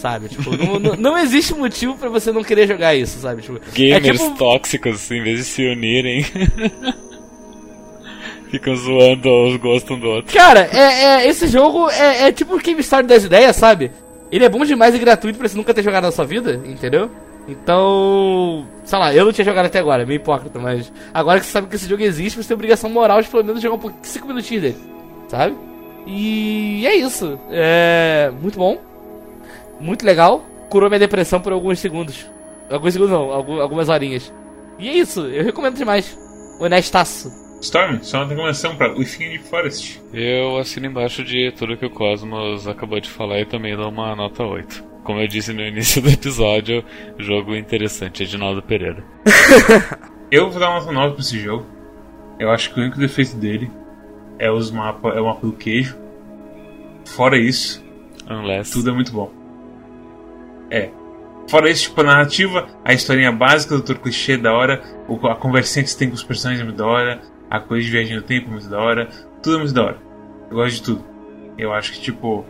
Sabe, tipo, não, não, não existe motivo pra você não querer jogar isso, sabe? Tipo, Gamers é tipo, tóxicos, em vez de se unirem, *laughs* ficam zoando os gostos um do outro. Cara, é, é- esse jogo é, é tipo o Game Story das ideias, sabe? Ele é bom demais e gratuito pra você nunca ter jogado na sua vida, entendeu? Então, sei lá, eu não tinha jogado até agora, é meio hipócrita, mas agora que você sabe que esse jogo existe, você tem obrigação moral de pelo menos jogar um pouquinho, 5 minutinhos dele, sabe? E é isso. É muito bom. Muito legal. Curou minha depressão por alguns segundos. Alguns segundos não, algu- algumas horinhas. E é isso, eu recomendo demais. Honestaço. Storm, só uma recomendação pra Wi-Fi de Forest. Eu assino embaixo de tudo que o Cosmos acabou de falar e também dou uma nota 8. Como eu disse no início do episódio, jogo interessante, Edinaldo Pereira. *laughs* Eu vou dar uma nota 9 pra esse jogo. Eu acho que o único defeito dele é os mapas, é o mapa do queijo. Fora isso, Unless. tudo é muito bom. É. Fora isso, tipo, a narrativa, a historinha básica do Doutor Clichê é da hora, a conversinha que você tem com os personagens é muito da hora, a coisa de viagem no tempo é muito da hora, tudo é muito da hora. Eu gosto de tudo. Eu acho que, tipo,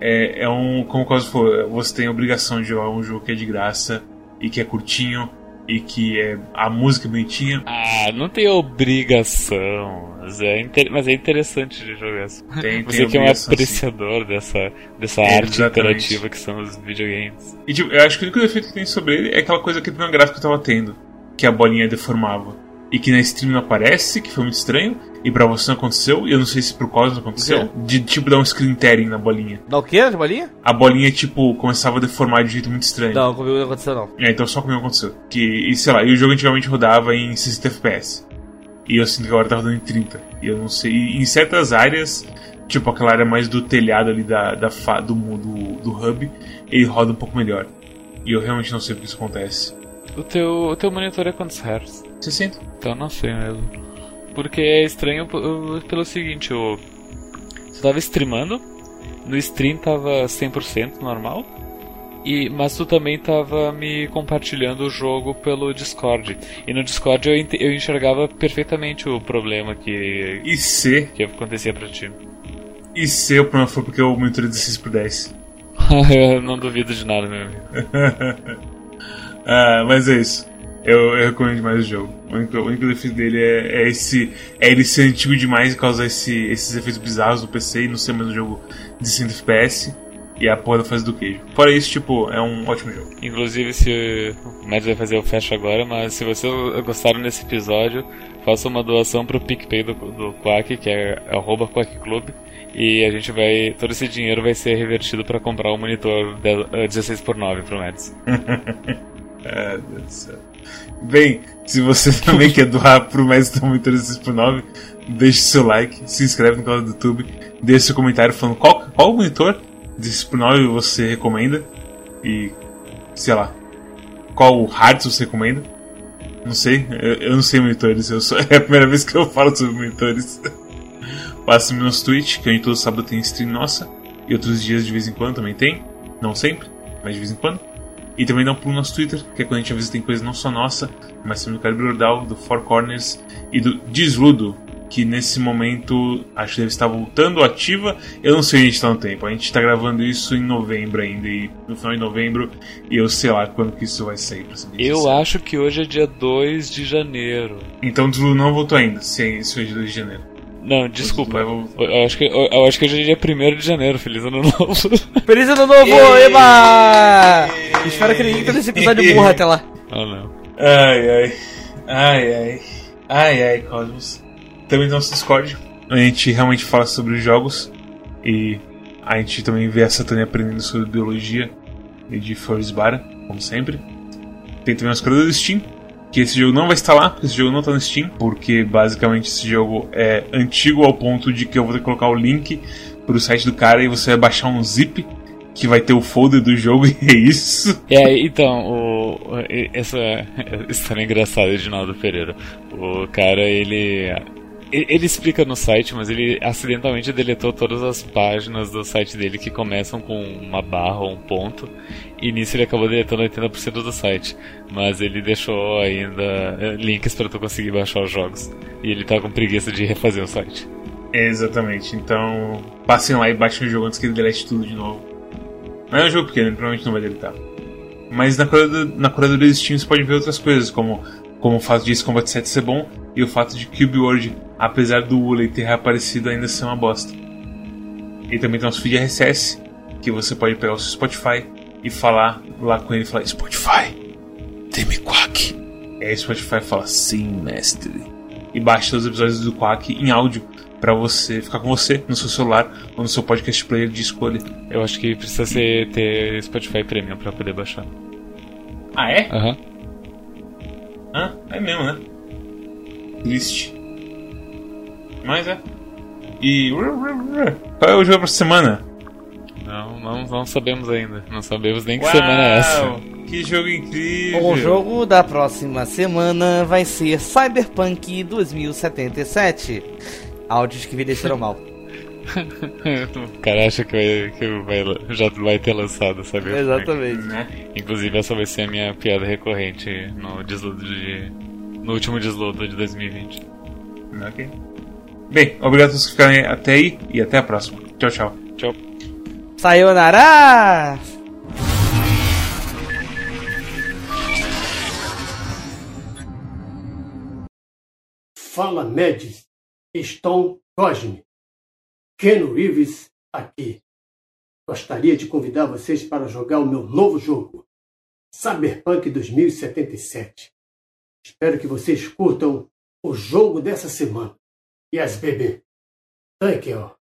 é, é um. Como o Cosmo falou, você tem a obrigação de jogar um jogo que é de graça e que é curtinho e que é a música bonitinha. Ah, não tem obrigação. Mas é, inter- mas é interessante de jogar. Tem, tem Você que é um obrigação, sim. apreciador dessa, dessa É, arte exatamente. interativa que são os videogames. E tipo, eu acho que o único defeito que tem sobre ele é aquela coisa que no gráfico eu tava tendo, que a bolinha deformava. E que na stream não aparece, que foi muito estranho, e pra você não aconteceu, e eu não sei se pro Cosmos aconteceu, de tipo dar um screen tearing na bolinha. Dá o quê, de bolinha? A bolinha, tipo, começava a deformar de um jeito muito estranho. Não, comigo não aconteceu não. É, então só comigo aconteceu. Que, e sei lá, e o jogo antigamente rodava em 60 FPS. E eu sinto que agora tá rodando em 30. E eu não sei. E em certas áreas, tipo aquela área mais do telhado ali da, da do, do, do hub, ele roda um pouco melhor. E eu realmente não sei porque isso acontece. O teu, o teu monitor é quantos hertz? 60? Então não sei mesmo. Porque é estranho pelo seguinte, o... Você tava streamando, no stream tava 100% normal, e, mas tu também tava me compartilhando o jogo pelo Discord. E no Discord eu, eu enxergava perfeitamente o problema que, E C, que acontecia pra ti. E se o problema for porque eu monitorei 16 por 10? *laughs* eu não duvido de nada, meu amigo. *laughs* ah, mas é isso. Eu, eu, recomendo demais o jogo. O único, o único defeito dele é, é, esse. É ele ser antigo demais e causar esse, esses efeitos bizarros no PC e não ser mais um jogo de 100 FPS. E a porra da fase do queijo. Fora isso, tipo, é um ótimo jogo. Inclusive, se. O Mads vai fazer o fecho agora, mas se vocês gostaram desse episódio, faça uma doação pro PicPay do, do Quack, que é arroba Quack Club. E a gente vai. Todo esse dinheiro vai ser revertido para comprar o um monitor 16x9 eh, pro Mads. *laughs* ah, Deus do céu. Bem, se você *laughs* também quer doar pro Mads do monitor 16x9, deixe seu like, se inscreve no canal do YouTube, deixe seu comentário falando qual, qual monitor 16x9 você recomenda e sei lá, qual hardware você recomenda. Não sei, eu, eu não sei monitores, eu sou, *laughs* é a primeira vez que eu falo sobre monitores. *laughs* Passe-me no Twitch, que gente todo sábado tem stream nossa. E outros dias de vez em quando também tem. Não sempre, mas de vez em quando. E também dá um pulo no nosso Twitter, que é quando a gente avisa tem coisa não só nossa, mas também do Calibre Ordal, do Four Corners e do Desludo, que nesse momento acho que deve estar voltando ativa. Eu não sei onde a gente está no tempo. A gente está gravando isso em novembro ainda, e no final de novembro, e eu sei lá quando que isso vai sair. Pra saber eu acho que hoje é dia 2 de janeiro. Então o Desludo não voltou ainda, se é hoje é 2 de janeiro. Não, desculpa. Eu, eu, acho que, eu, eu, acho que hoje é dia 1 de janeiro. Feliz ano novo. *laughs* Feliz ano novo, Eba! Espero que ninguém tenha esse episódio burro até lá. Oh, não. Ai, ai. Ai, ai. Ai, ai, Cosmos. Também no nosso Discord, a gente realmente fala sobre os jogos. E a gente também vê a Satânia aprendendo sobre biologia e de Bara, como sempre. Tem também os criadores do Steam, que esse jogo não vai estar lá, esse jogo não está no Steam, porque basicamente esse jogo é antigo ao ponto de que eu vou ter que colocar o link pro site do cara e você vai baixar um zip que vai ter o folder do jogo *laughs* e é isso. É, então, o, essa *laughs* história engraçada de Naldo Pereira. O cara, ele ele explica no site, mas ele acidentalmente deletou todas as páginas do site dele que começam com uma barra ou um ponto. E nisso ele acabou deletando 80% do site. Mas ele deixou ainda eh, links para tu conseguir baixar os jogos. E ele tá com preguiça de refazer o site. exatamente. Então, passem lá e baixem o jogo antes que ele delete tudo de novo. Não é um jogo pequeno, provavelmente não vai deletar. Mas na curadoria, na curadoria do Steam você pode ver outras coisas, como, como o fato de Combat 7 ser bom e o fato de Cube World apesar do Woolley ter reaparecido, ainda ser uma bosta. E também tem nosso feed RSS, que você pode pegar o seu Spotify e falar lá com ele e falar: Spotify, tem-me Quack. E aí o Spotify fala: Sim, mestre. E baixa os episódios do Quack em áudio para você ficar com você no seu celular ou no seu podcast player de escolha. Eu acho que precisa ser, ter Spotify Premium para poder baixar. Ah, é? Aham. Uhum. Ah, é mesmo, né? Triste. Mas é. E. Qual é o jogo pra semana? Não, não, não sabemos ainda. Não sabemos nem que Uau, semana é essa. Que jogo incrível! O jogo da próxima semana vai ser Cyberpunk 2077. Áudios que envelheceram mal. *laughs* *laughs* o cara acha que, vai, que vai, já vai ter lançado, sabe? Exatamente. Né? Inclusive, essa vai ser a minha piada recorrente no, deslodo de, no último deslodo de 2020. Ok. Bem, obrigado a todos que ficarem até aí e até a próxima. Tchau, tchau. Tchau. Sayonara! Fala Médis, Stone Cosme, Ken Reeves aqui. Gostaria de convidar vocês para jogar o meu novo jogo, Cyberpunk 2077. Espero que vocês curtam o jogo dessa semana. Yes, baby. Thank you.